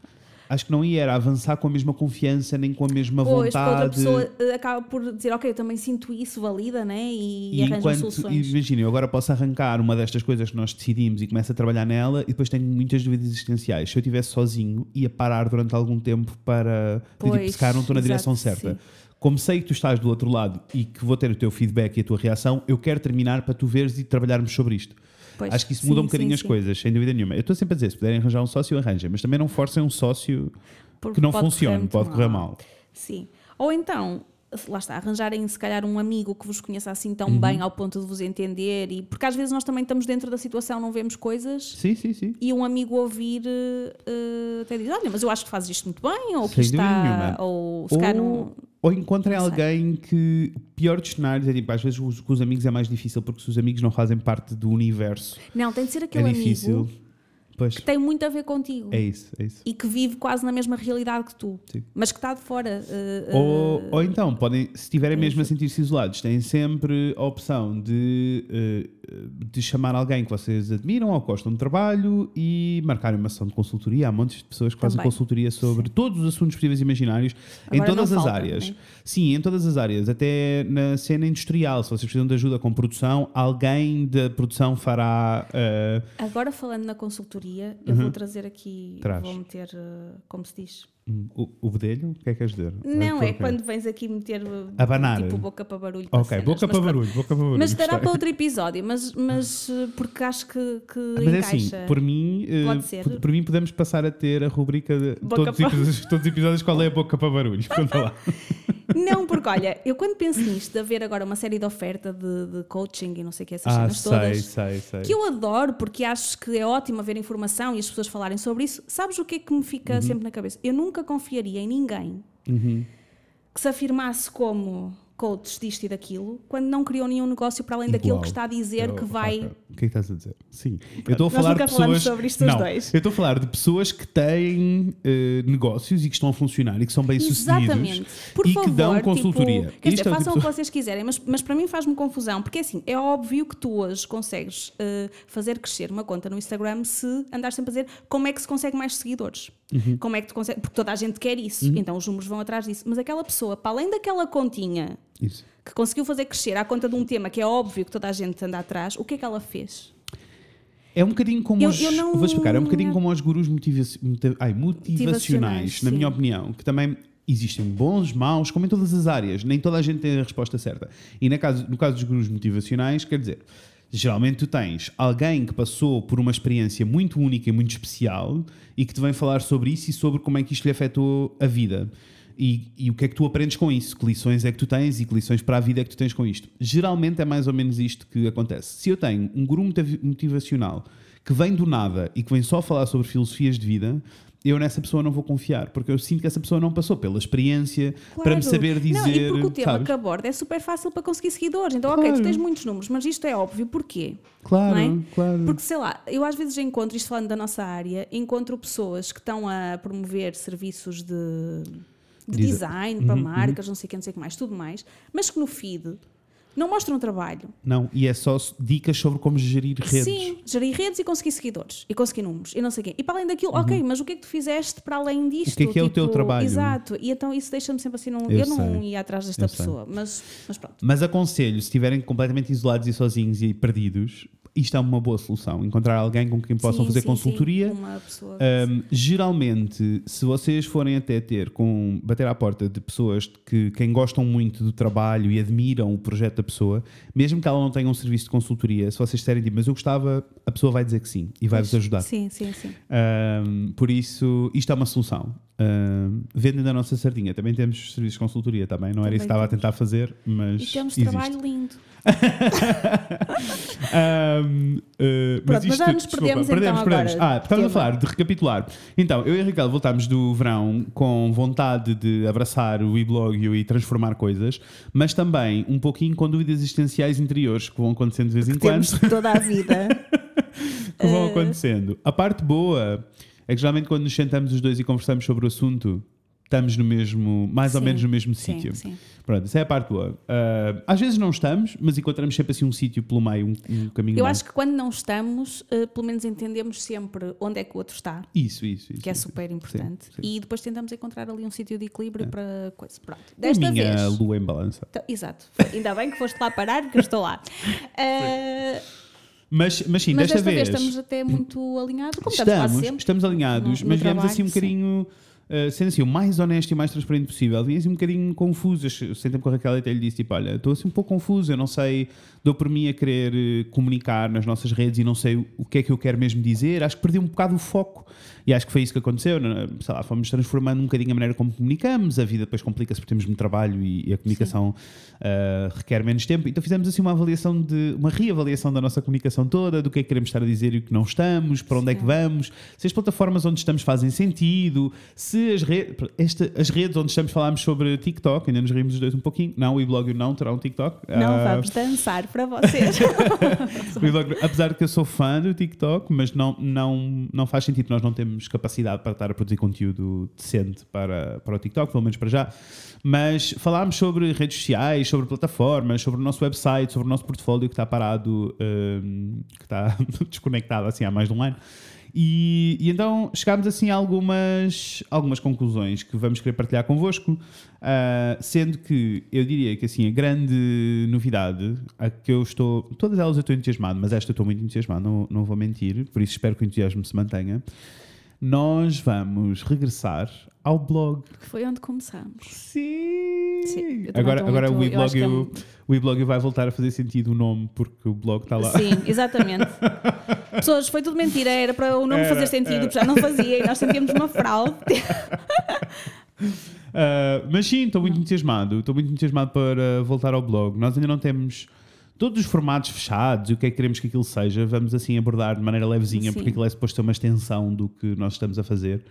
Acho que não ia era avançar com a mesma confiança nem com a mesma Pois, porque outra vontade. pessoa acaba por dizer, ok, eu também sinto isso, valida, né? E, e, arranja enquanto, soluções. imagina, eu agora posso arrancar uma destas coisas que nós decidimos e começo a trabalhar nela e depois tenho muitas dúvidas existenciais. Se eu estivesse sozinho, ia parar durante algum tempo para tipo, Pois, se calhar não estou na exato, direção certa. sim. Como sei que tu estás do outro lado e que vou ter o teu feedback e a tua reação, eu quero terminar para tu veres e trabalharmos sobre isto. Pois, Acho que isso sim, muda um sim, bocadinho as sim. coisas, sem dúvida nenhuma. Eu estou sempre a dizer, se puderem arranjar um sócio, arranjem, mas também não forcem um sócio Porque que não funcione, pode correr mal. Sim. Ou então, lá está, arranjarem se calhar um amigo que vos conheça assim tão Uhum. bem ao ponto de vos entender e porque às vezes nós também estamos dentro da situação, não vemos coisas Sim, sim, sim. e um amigo ouvir eh, até diz, olha, mas eu acho que fazes isto muito bem, ou que Sem está, nenhuma. ou se calhar não... Ou encontrem alguém que. Pior dos cenários é tipo, às vezes os- com os amigos é mais difícil porque se os amigos não fazem parte do universo Não, tem de ser é aquele difícil. amigo Pois. que tem muito a ver contigo. É isso, é isso. E que vive quase na mesma realidade que tu, Sim. mas que está de fora. eh, Ou, ou então, podem, se estiverem é mesmo a isso. sentir-se isolados, têm sempre a opção de, eh, de chamar alguém que vocês admiram ou gostam do trabalho e marcarem uma sessão de consultoria. Há montes de pessoas que fazem Também. consultoria sobre todos os assuntos possíveis e imaginários em Agora todas não as falta, áreas. né? Sim, em todas as áreas, até na cena industrial. Se vocês precisam de ajuda com produção, alguém da produção fará. eh, Agora falando na consultoria, eu vou trazer aqui, Uhum. Traz. vou meter, eh, como se diz? O, o bedelho? O que é que queres dizer? Não, é quando vens aqui meter uh, Abanar. tipo boca para barulho. para Ok, cenas. boca para barulho, boca para barulho. Mas dará para outro episódio, mas, mas uh, porque acho que, que Mas é encaixa. assim, por mim, eh, Pode ser. por, por mim podemos passar a ter a rubrica de Boca todos, os para- episódios, todos os episódios qual é a boca para barulho. Conta lá. Não, porque olha, eu quando penso nisto, de haver agora uma série de oferta de, de coaching e não sei o que, essas Ah, cenas sei, todas, sei, sei. que eu adoro porque acho que é ótimo haver informação e as pessoas falarem sobre isso. Sabes o que é que me fica sempre na cabeça? Eu nunca confiaria em ninguém Uhum. que se afirmasse como coaches disto e daquilo, quando não criou nenhum negócio para além daquilo que está a dizer Eu- que vai. O que é que estás a dizer? Sim. Eu estou a Nós falar nunca de falamos pessoas. sobre isto não, dois. Eu estou a falar de pessoas que têm eh, negócios e que estão a funcionar e que são bem sucedidos. Exatamente. Por e favor, que dão tipo, consultoria. quer Isto dizer, é o façam tipo o que vocês quiserem, mas, mas para mim faz-me confusão, porque assim, é óbvio que tu hoje consegues eh, fazer crescer uma conta no Instagram se andares sempre a dizer como é que se consegue mais seguidores. Uhum. Como é que tu consegue, porque toda a gente quer isso, então os números vão atrás disso. Mas aquela pessoa, para além daquela continha Isso. que conseguiu fazer crescer à conta de um tema que é óbvio que toda a gente anda atrás, o que é que ela fez? É um bocadinho como Eu- os. eu não- Vou explicar, é um bocadinho como os gurus ai, motivacionais, na minha opinião, que também existem bons, maus, como em todas as áreas. Nem toda a gente tem a resposta certa. E na caso, no caso dos gurus motivacionais, quer dizer, geralmente tu tens alguém que passou por uma experiência muito única e muito especial e que te vem falar sobre isso e sobre como é que isto lhe afetou a vida. E, e o que é que tu aprendes com isso? Que lições é que tu tens e que lições para a vida é que tu tens com isto? Geralmente é mais ou menos isto que acontece. Se eu tenho um guru motiv- motivacional que vem do nada e que vem só falar sobre filosofias de vida, eu nessa pessoa não vou confiar, porque eu sinto que essa pessoa não passou pela experiência para me Claro. saber dizer. Não, e porque o tema sabes? que aborda é super fácil para conseguir seguidores. Então, ok, Claro. tu tens muitos números, mas isto é óbvio. Porquê? Claro, é? claro. Porque, sei lá, eu às vezes encontro, isto falando da nossa área, encontro pessoas que estão a promover serviços de, de Desa- design Uhum, para marcas, não sei o que, não sei o que mais, tudo mais, mas que no feed não mostram trabalho. Não, e é só dicas sobre como gerir redes. Sim, gerir redes e conseguir seguidores e conseguir números e não sei o quê. E para além daquilo, ok, mas o que é que tu fizeste para além disto? Uhum. O que é que é o teu trabalho? Exato, e então isso deixa-me sempre assim, não, Eu eu, não sei, ia atrás desta eu sei. pessoa, mas, mas pronto. Mas aconselho, se estiverem completamente isolados e sozinhos e perdidos, isto é uma boa solução. Encontrar alguém com quem possam Sim, fazer sim, consultoria. sim, uma pessoa. Um, geralmente, se vocês forem até ter com bater à porta de pessoas que quem gostam muito do trabalho e admiram o projeto da pessoa, mesmo que ela não tenha um serviço de consultoria, se vocês disserem mas eu gostava, a pessoa vai dizer que sim e vai-vos ajudar. Sim, sim, sim. Um, por isso, isto é uma solução. Um, vendem da nossa sardinha. Também temos serviços de consultoria, também. Não era Também isso que estava a tentar fazer, mas. E temos existe. trabalho lindo. Um, uh, Pronto, mas já nos desculpa, perdemos, perdemos, então, perdemos. Ah, estamos a falar de recapitular. Então, eu e a Raquel voltámos do verão com vontade de abraçar o e-blog e transformar coisas, mas também um pouquinho com dúvidas existenciais interiores que vão acontecendo de vez em quando. Temos toda a vida. que vão Eh, acontecendo. A parte boa é que geralmente quando nos sentamos os dois e conversamos sobre o assunto, estamos no mesmo, mais ou Sim, menos no mesmo sim, sítio. sim. Pronto, essa é a parte boa. Ah, às vezes não estamos, mas encontramos sempre assim um sítio pelo meio, um, um caminho Eu meio. acho que quando não estamos, eh, pelo menos entendemos sempre onde é que o outro está. Isso, isso, isso. Que é super importante. sim. É. E depois tentamos encontrar ali um sítio de equilíbrio para coisa. Pronto. A Desta minha vez. lua em balança. Então, Exato. Ainda bem que foste lá parar, porque eu estou lá. Eh, Mas, mas sim, mas desta, desta vez vez, estamos até muito alinhados, como estamos estamos, sempre. estamos alinhados, no- no mas viemos trabalho, assim um sim. Uh, sendo assim o mais honesto e mais transparente possível, vinha assim um bocadinho confuso. Sentei-me com a Raquel e até lhe disse: tipo, olha, estou assim um pouco confuso, eu não sei, dou por mim a querer eh, comunicar nas nossas redes e não sei o, que é que eu quero mesmo dizer. Acho que perdi um bocado o foco e acho que foi isso que aconteceu. Sei lá, fomos transformando um bocadinho a maneira como comunicamos, a vida depois complica-se porque temos muito trabalho e, e a comunicação uh, requer menos tempo. Então fizemos assim uma avaliação de uma reavaliação da nossa comunicação toda, do que é que queremos estar a dizer e o que não estamos, para onde é que Sim. vamos, se as plataformas onde estamos fazem sentido, se as, re esta- as redes onde estamos falámos sobre TikTok, ainda nos rimos os dois um pouquinho. Não, o e-blog não terá um TikTok. Não, Ah, vamos dançar para vocês. o e-blog- apesar de que eu sou fã do TikTok, mas não, não, não faz sentido, nós não temos capacidade para estar a produzir conteúdo decente para, para o TikTok, pelo menos para já. Mas falámos sobre redes sociais, sobre plataformas, sobre o nosso website, sobre o nosso portfólio que está parado, hum, que está desconectado assim há mais de um ano. E, e então chegámos assim a algumas, algumas conclusões que vamos querer partilhar convosco, ah, sendo que eu diria que assim a grande novidade, a que eu estou, todas elas eu estou entusiasmado, mas esta eu estou muito entusiasmado, não, não vou mentir, por isso espero que o entusiasmo se mantenha. Nós vamos regressar ao blog. que foi onde começámos. Sim! Sim, eu agora agora o muito- eu acho e-blog que é o e-blog vai voltar a fazer sentido o nome porque o blog está lá. Sim, exatamente. Pessoas, foi tudo mentira, era para o nome Era, fazer sentido, já não fazia e nós sentíamos uma fraude. Uh, mas sim, estou muito entusiasmado. Estou muito entusiasmado para voltar ao blog. Nós ainda não temos todos os formatos fechados e o que é que queremos que aquilo seja. Vamos assim abordar de maneira levezinha, Sim. porque aquilo é suposto ter uma extensão do que nós estamos a fazer.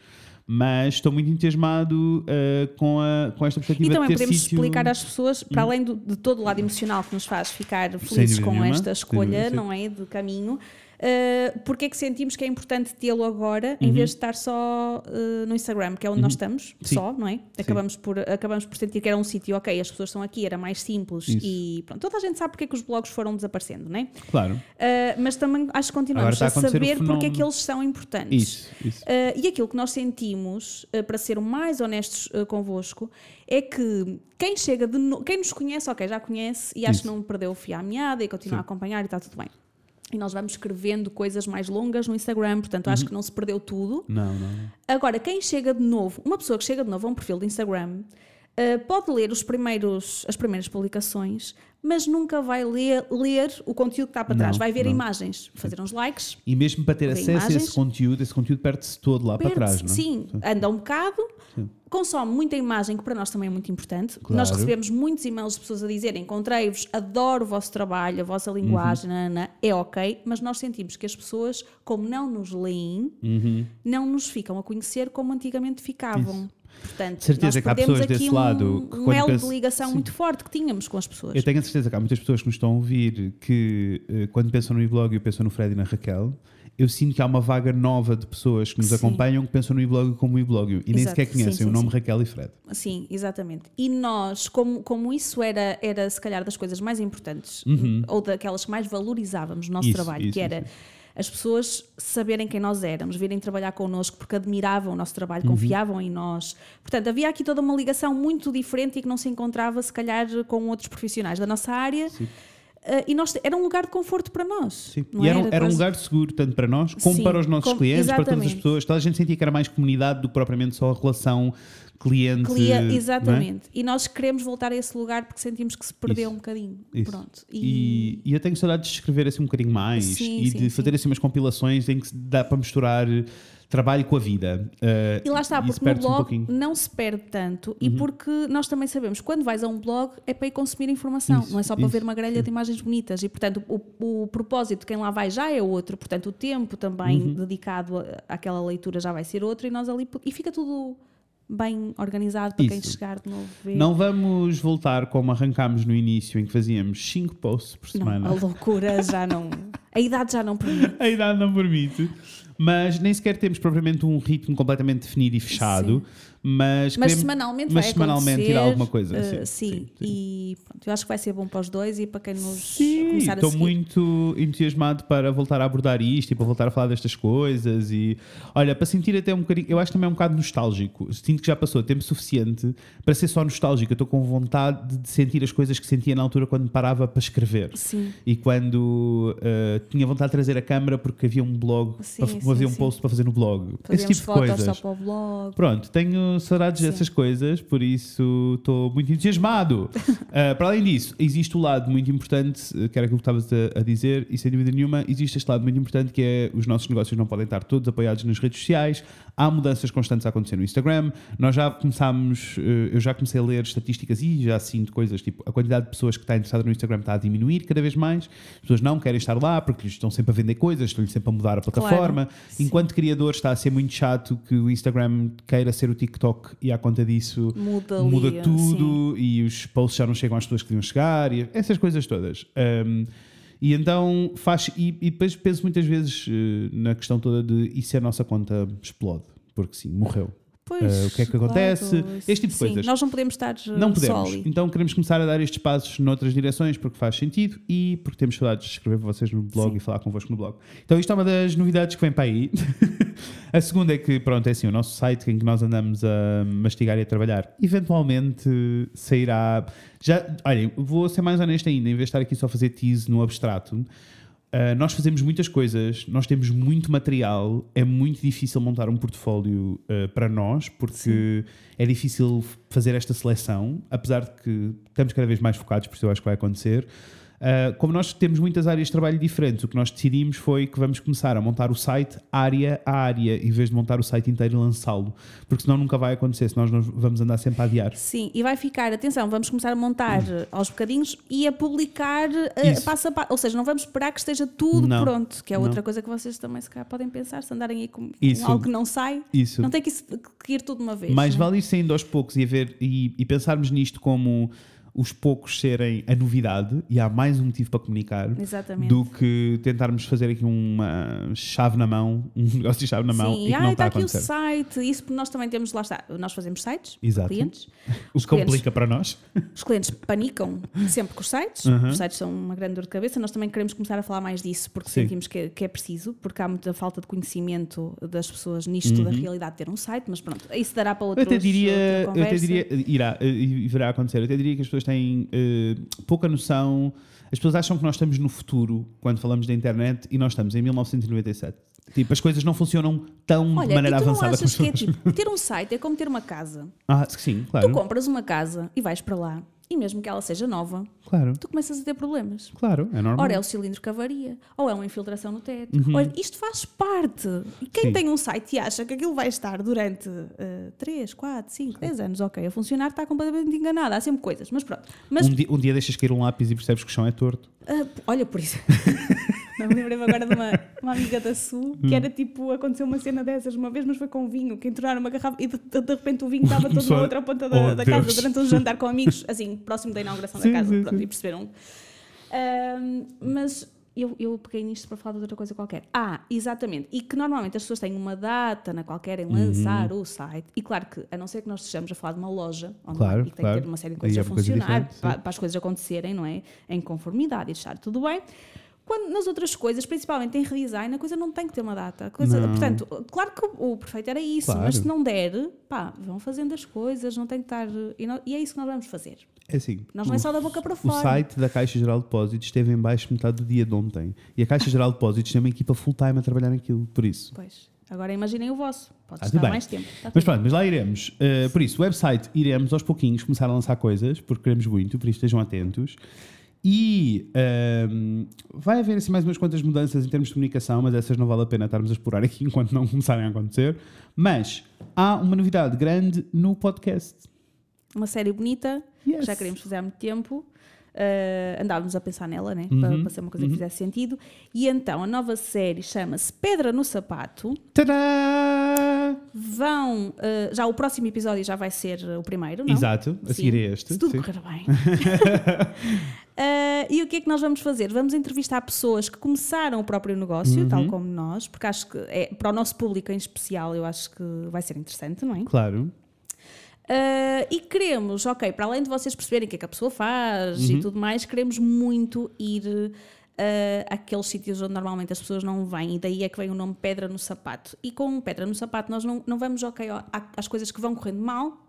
Mas estou muito entusiasmado uh, com, a, com esta perspectiva E também de ter podemos sítio... explicar às pessoas, para Hum. além do- de todo o lado emocional que nos faz ficar felizes com nenhuma, esta escolha, não é? De caminho, uh, porque é que sentimos que é importante tê-lo agora, Uhum. em vez de estar só uh, no Instagram, que é onde nós estamos, Sim. só, não é? Acabamos por, acabamos por sentir que era um sítio, ok, as pessoas estão aqui, era mais simples Isso. e pronto, toda a gente sabe porque é que os blogs foram desaparecendo, não é? Claro, Uh, mas também acho que continuamos a a saber porque é que eles são importantes. isso, isso. E aquilo que nós sentimos, para ser o mais honestos uh, convosco, é que quem chega de no... quem nos conhece, ok, já conhece e acho que Isso. não perdeu o fio à meada e continua Sim. a acompanhar e está tudo bem. E nós vamos escrevendo coisas mais longas no Instagram, portanto Uhum. acho que não se perdeu tudo. Não, não, não. Agora, quem chega de novo, uma pessoa que chega de novo a um perfil de Instagram, uh, pode ler os primeiros, as primeiras publicações, mas nunca vai ler, ler o conteúdo que está para trás. Não, Vai ver não. imagens, fazer uns likes, E mesmo para ter acesso a imagens. esse conteúdo, esse conteúdo perde-se todo lá para trás, não é? Sim, anda um bocado, consome muita imagem, que para nós também é muito importante. Claro. Nós recebemos muitos e-mails de pessoas a dizerem: encontrei-vos, adoro o vosso trabalho, a vossa linguagem, Uhum. nanana", é ok, mas nós sentimos que as pessoas, como não nos leem, Uhum. não nos ficam a conhecer como antigamente ficavam. Portanto, De certeza que há pessoas desse um, lado que um elo penso- de ligação Sim. muito forte que tínhamos com as pessoas. Eu tenho a certeza que há muitas pessoas que nos estão a ouvir que, eh, quando pensam no e-blog, eu penso no Fred e na Raquel. Eu sinto que há uma vaga nova de pessoas que nos Sim. acompanham que pensam no e-blog como e-blog e nem Exato. sequer Sim, conhecem sim, o nome. Raquel e Fred. Sim, exatamente. E nós, como, como isso era, era se calhar das coisas mais importantes, ou daquelas que mais valorizávamos no nosso Isso, trabalho, isso, que era isso. As pessoas saberem quem nós éramos, virem trabalhar connosco porque admiravam o nosso Uhum. trabalho, confiavam em nós. Portanto, havia aqui toda uma ligação muito diferente e que não se encontrava, se calhar, com outros profissionais da nossa área. Eh, e nós, era um lugar de conforto para nós. Sim. E era, um- era era um lugar seguro, tanto para nós como Sim, para os nossos como- clientes, para todas as exatamente. pessoas. Toda a gente sentia que era mais comunidade do que propriamente só a relação cliente. Clia- é? exatamente. E nós queremos voltar a esse lugar porque sentimos que se perdeu Isso. um bocadinho. Isso. Pronto. E, e eu tenho saudade de escrever assim um bocadinho mais Sim, e sim, de sim. fazer assim umas compilações em que dá para misturar trabalho com a vida. Uh, E lá está, isso porque no um blog pouquinho. não se perde tanto e porque nós também sabemos quando vais a um blog é para ir consumir informação, Isso, não é só para isso, ver uma grelha de imagens bonitas e portanto o, o propósito de quem lá vai já é outro, portanto o tempo também Uhum. dedicado àquela leitura já vai ser outro e nós ali e fica tudo bem organizado para quem Isso. chegar de novo ver. Não vamos voltar como arrancámos no início, em que fazíamos 5 posts por Não, semana. a loucura já não. A idade já não permite. A idade não permite. Mas nem sequer temos propriamente um ritmo completamente definido e fechado. Mas, Mas queremos- semanalmente mas vai semanalmente irá alguma coisa. eh, sim, sim, sim, e pronto, eu acho que vai ser bom para os dois e para quem nos Sim, começar a estou seguir. muito entusiasmado para voltar a abordar isto e para voltar a falar destas coisas e olha, para sentir até um bocadinho, eu acho também é um bocado nostálgico. Sinto que já passou tempo suficiente para ser só nostálgico. Eu estou com vontade de sentir as coisas que sentia na altura quando parava para escrever. Sim. E quando eh, tinha vontade de trazer a câmara porque havia um blog, Sim, para sim, havia um post para fazer no blog. Fazíamos Esse tipo de coisas. só para o blog. Pronto, tenho saudades Sim. dessas coisas, por isso estou muito entusiasmado. Uh, para além disso, existe o lado muito importante, uh, que era aquilo que estavas a, a dizer, e sem dúvida nenhuma, existe este lado muito importante que é os nossos negócios não podem estar todos apoiados nas redes sociais, há mudanças constantes a acontecer no Instagram. Nós já começámos, uh, eu já comecei a ler estatísticas e já sinto coisas tipo a quantidade de pessoas que está interessada no Instagram está a diminuir cada vez mais. As pessoas não querem estar lá porque estão sempre a vender coisas, estão-lhes sempre a mudar a plataforma. Sim. Enquanto criador está a ser muito chato que o Instagram queira ser o TikTok e à conta disso Muda, ali, muda sim. tudo e os posts já não chegam às pessoas que deviam chegar e essas coisas todas. Um, e então faz. E, e depois penso muitas vezes eh, na questão toda de e se a nossa conta explode? Porque sim, morreu. Pois, Uh, o que é que acontece? claro. Este tipo de Sim, coisas. Nós não podemos estar uh, Não podemos. Então queremos começar a dar estes passos noutras direções porque faz sentido e porque temos saudades de escrever para vocês no blog Sim. e falar convosco no blog. Então isto é uma das novidades que vem para aí. a segunda é que, pronto, é assim, o nosso site em que nós andamos a mastigar e a trabalhar, eventualmente sairá. Já, olhem, vou ser mais honesto ainda, em vez de estar aqui só a fazer tease no abstrato. Uh, nós fazemos muitas coisas, nós temos muito material, é muito difícil montar um portfólio uh, para nós, porque é difícil fazer esta seleção, apesar de que estamos cada vez mais focados, por isso eu acho que vai acontecer. Uh, como nós temos muitas áreas de trabalho diferentes, o que nós decidimos foi que vamos começar a montar o site área a área, em vez de montar o site inteiro e lançá-lo, porque senão nunca vai acontecer, senão nós vamos andar sempre a adiar. Sim, e vai ficar, atenção, vamos começar a montar hum. aos bocadinhos e a publicar uh, passo a passo, ou seja, não vamos esperar que esteja tudo não, pronto, que é outra não. coisa que vocês também se calhar podem pensar, se andarem aí com, com algo que não sai, Isso. não tem que, ir tudo de uma vez. Mais vale ir saindo aos poucos e, ver, e, e pensarmos nisto como os poucos serem a novidade e há mais um motivo para comunicar Exatamente. do que tentarmos fazer aqui uma chave na mão, um negócio de chave na mão Sim. e que ah, não está, está aqui o site, isso porque nós também temos, lá está, nós fazemos sites, Exato. clientes. O que complica para nós. Os clientes panicam sempre com os sites, uhum. os sites são uma grande dor de cabeça, nós também queremos começar a falar mais disso porque Sim. sentimos que, que, é preciso, porque há muita falta de conhecimento das pessoas nisto uhum. da realidade de ter um site, mas pronto, isso dará para outros, eu até diria, eu até diria, irá, irá acontecer, eu até diria que as pessoas têm uh, pouca noção. As pessoas acham que nós estamos no futuro quando falamos da internet e nós estamos em 1997. Tipo, as coisas não funcionam tão Olha, de maneira tu avançada. Não achas que é tipo, ter um site é como ter uma casa. Ah, sim, claro. Tu compras uma casa e vais para lá e mesmo que ela seja nova, claro. tu começas a ter problemas. Claro, é normal. Ora é o cilindro que avaria, ou é uma infiltração no teto. Uhum. Ora, isto faz parte. E quem Sim. tem um site e acha que aquilo vai estar durante uh, 3, 4, 5, 10 anos, ok, a funcionar, está completamente enganado. Há sempre coisas, mas pronto. Mas, um, dia, um dia deixas cair um lápis e percebes que o chão é torto. Uh, olha, por isso. Não me lembrei agora de uma, uma amiga da Sul que hum. era tipo, aconteceu uma cena dessas uma vez, mas foi com vinho, que entraram uma garrafa e de, de, repente o vinho estava todo na outra ponta da, oh, da casa durante um jantar com amigos, assim, próximo da inauguração sim, da casa, sim, pronto, sim. e perceberam. Um, mas eu, eu peguei nisto para falar de outra coisa qualquer. Ah, exatamente. E que normalmente as pessoas têm uma data na qual querem lançar uhum. o site. E claro que, a não ser que nós estejamos a falar de uma loja claro, e que tem claro. que ter uma série de coisas é a funcionar para, para, as coisas acontecerem, não é? Em conformidade e estar tudo bem. Quando nas outras coisas, principalmente em redesign, a coisa não tem que ter uma data. Coisa, portanto, claro que o, o perfeito era isso, claro. mas se não der, pá, vão fazendo as coisas, não tem que estar. E, não, e é isso que nós vamos fazer. É assim. Nós não é só da boca para fora. O site da Caixa Geral de Depósitos esteve em baixo metade do dia de ontem. E a Caixa Geral de Depósitos tem uma equipa full-time a trabalhar naquilo, por isso. Pois. Agora imaginem o vosso. Pode ah, estar bem. mais tempo. Está mas pronto, mas lá iremos. Uh, por isso, o website iremos aos pouquinhos começar a lançar coisas, porque queremos muito, por isso estejam atentos. E um, vai haver assim, mais umas quantas mudanças em termos de comunicação, mas essas não vale a pena estarmos a explorar aqui enquanto não começarem a acontecer. Mas há uma novidade grande no podcast. Uma série bonita, yes. que já queremos fazer há muito tempo. Uh, andávamos a pensar nela, né? Uhum. Para, para ser uma coisa uhum. que fizesse sentido. E então a nova série chama-se Pedra no Sapato. Tadá! Vão. Uh, já o próximo episódio já vai ser o primeiro, não? Exato, a seguir é este. Se tudo correr bem. Uh, e o que é que nós vamos fazer? Vamos entrevistar pessoas que começaram o próprio negócio, uhum. tal como nós, porque acho que é, para o nosso público em especial eu acho que vai ser interessante, não é? Claro. Uh, e queremos, ok, para além de vocês perceberem o que é que a pessoa faz uhum. e tudo mais, queremos muito ir uh, àqueles sítios onde normalmente as pessoas não vêm, e daí é que vem o nome Pedra no Sapato. E com Pedra no Sapato nós não, não vamos, ok, às coisas que vão correndo mal,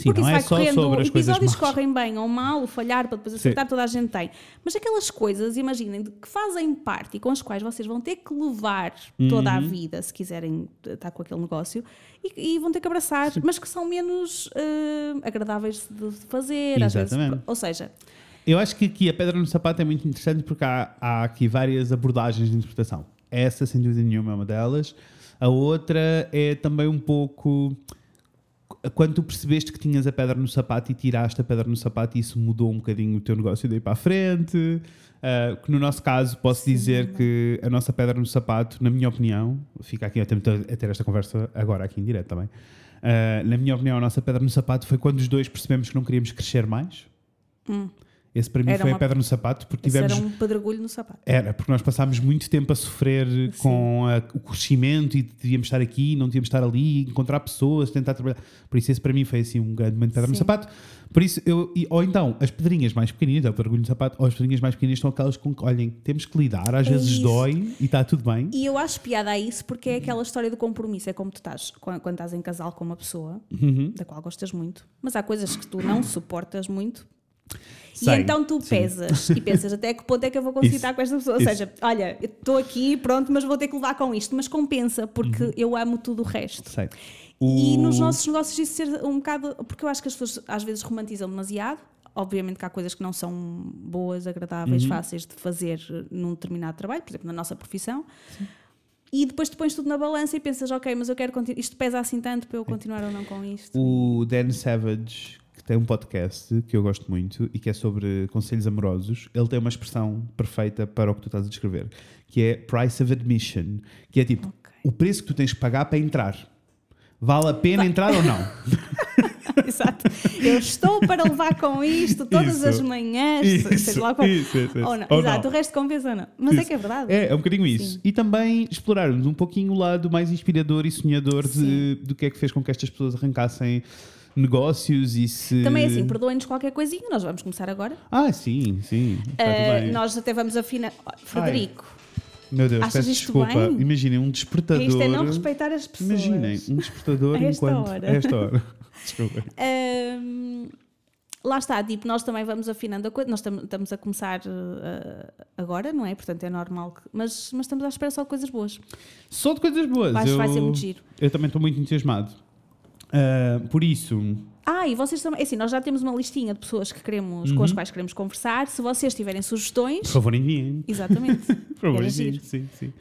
Sim, Porque isso é vai correndo, episódios correm bem ou mal, o falhar para depois acertar, toda a gente tem. Mas aquelas coisas, imaginem, que fazem parte e com as quais vocês vão ter que levar uhum. toda a vida, se quiserem estar com aquele negócio, e, e vão ter que abraçar, Sim. mas que são menos uh, agradáveis de fazer. Exatamente. Vezes, ou seja, eu acho que aqui a pedra no sapato é muito interessante porque há, há aqui várias abordagens de interpretação. Essa, sem dúvida nenhuma, é uma delas. A outra é também um pouco quando tu percebeste que tinhas a pedra no sapato e tiraste a pedra no sapato, isso mudou um bocadinho o teu negócio daí para a frente. Uh, que no nosso caso, posso Sim, dizer não. que a nossa pedra no sapato, na minha opinião, fica aqui a ter esta conversa agora aqui em direto também. Uh, na minha opinião, a nossa pedra no sapato foi quando os dois percebemos que não queríamos crescer mais. Hum. Esse para mim era foi uma... a pedra no sapato porque Esse tivemos. Era um pedregulho no sapato. Era, porque nós passámos muito tempo a sofrer Sim. com a, o crescimento e devíamos estar aqui, não devíamos estar ali, encontrar pessoas, tentar trabalhar. Por isso, esse para mim foi assim um grande momento de pedra Sim. no sapato. Por isso, eu, ou então, as pedrinhas mais pequeninas, é o pedregulho no sapato, ou as pedrinhas mais pequeninas são aquelas com que, olhem, temos que lidar, às é vezes isso. dói e está tudo bem. E eu acho piada a isso porque é aquela história do compromisso. É como tu estás, quando, quando estás em casal com uma pessoa uhum. da qual gostas muito, mas há coisas que tu não suportas muito Sei, e então tu pesas sim. e pensas até que ponto é que eu vou conseguir estar com esta pessoa. Ou seja, olha, estou aqui, pronto, mas vou ter que levar com isto. Mas compensa, porque uhum. eu amo tudo o resto. Sei. E o... nos nossos negócios isso ser um bocado. Porque eu acho que as pessoas às vezes romantizam demasiado. Obviamente que há coisas que não são boas, agradáveis, Uhum. fáceis de fazer num determinado trabalho, por exemplo, na nossa profissão. E depois tu pões tudo na balança e pensas, ok, mas eu quero continuar. Isto pesa assim tanto para eu continuar ou não com isto. O Dan Savage, tem um podcast que eu gosto muito e que é sobre conselhos amorosos, ele tem uma expressão perfeita para o que tu estás a descrever, que é price of admission, que é tipo Ok. o preço que tu tens que pagar para entrar. Vale a pena entrar ou não? Exato. Eu estou para levar com isto todas Isso. as manhãs, seja lá qual. isso, isso, isso. Ou não. Ou Exato, não. o resto compensa não. Mas é Isso. que é verdade. É, é um bocadinho isso. Sim. E também explorarmos um pouquinho o lado mais inspirador e sonhador de, do que é que fez com que estas pessoas arrancassem negócios e se. Também é assim, perdoem-nos qualquer coisinha, nós vamos começar agora. Ah, sim, sim. Uh, nós até vamos afinar. Frederico, Meu Deus, achas peço desculpa. bem? Imaginem um despertador. isto é não respeitar as pessoas. Imaginem, um despertador A esta enquanto. hora. A esta hora. Desculpa. Ahm, lá está, tipo, nós também vamos afinando a coisa. Nós tam- estamos a começar uh, agora, não é? Portanto, é normal. que- mas, mas estamos à espera só de coisas boas. Só de coisas boas. Que eu, vai ser muito giro. eu também estou muito entusiasmado. Ah, por isso, Ah, e vocês também. É assim, nós já temos uma listinha de pessoas que queremos, Uhum. com as quais queremos conversar. Se vocês tiverem por sugestões, favor, enviem. exatamente. Por favor, enviem. Sim, sim.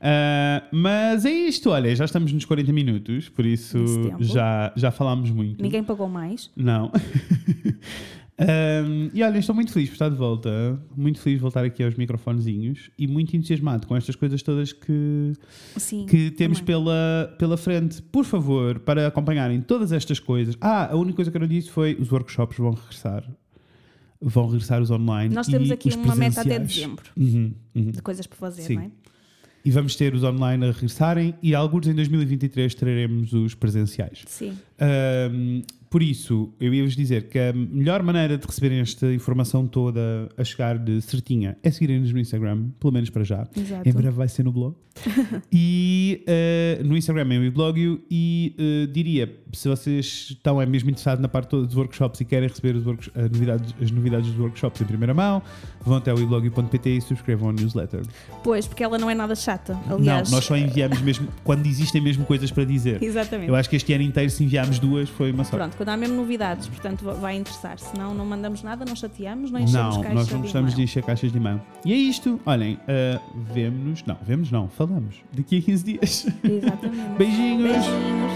Ah, mas é isto, olha, já estamos nos 40 minutos, por isso já, já falámos muito. Ninguém pagou mais. Não. Ahm, e olha, estou muito feliz por estar de volta, muito feliz de voltar aqui aos microfonezinhos e muito entusiasmado com estas coisas todas que, Sim. que temos também. pela, pela frente. Por favor, para acompanharem todas estas coisas. Ah, a única coisa que eu não disse foi os workshops vão regressar. Vão regressar os online. Nós temos aqui uma meta até dezembro Uhum, uhum. de coisas para fazer, Sim. não é? E vamos ter os online a regressarem e alguns em 2023 traremos os presenciais. Sim. Ahm, por isso, eu ia-vos dizer que a melhor maneira de receberem esta informação toda a chegar de certinha é seguirem-nos no Instagram, pelo menos para já. Exato. Em breve vai ser no blog. e eh, no Instagram eu blog e eh, diria, se vocês estão é mesmo interessados na parte toda dos workshops e querem receber as, novidades, as novidades dos workshops em primeira mão, vão até o weblog.pt e subscrevam a newsletter. Pois, porque ela não é nada chata. Aliás, Não, nós só enviamos mesmo quando existem mesmo coisas para dizer. Exatamente. Eu acho que este ano inteiro, se enviámos duas, foi uma só. Pronto, quando há mesmo novidades, portanto va- vai interessar. Senão não mandamos nada, não chateamos, não enchemos Não, caixa nós não de gostamos de encher caixas de mão. E é isto. Olhem, uh, vemo-nos. Não, vemos não, falamos. Daqui a 15 dias. Exatamente. Beijinhos. Beijinhos.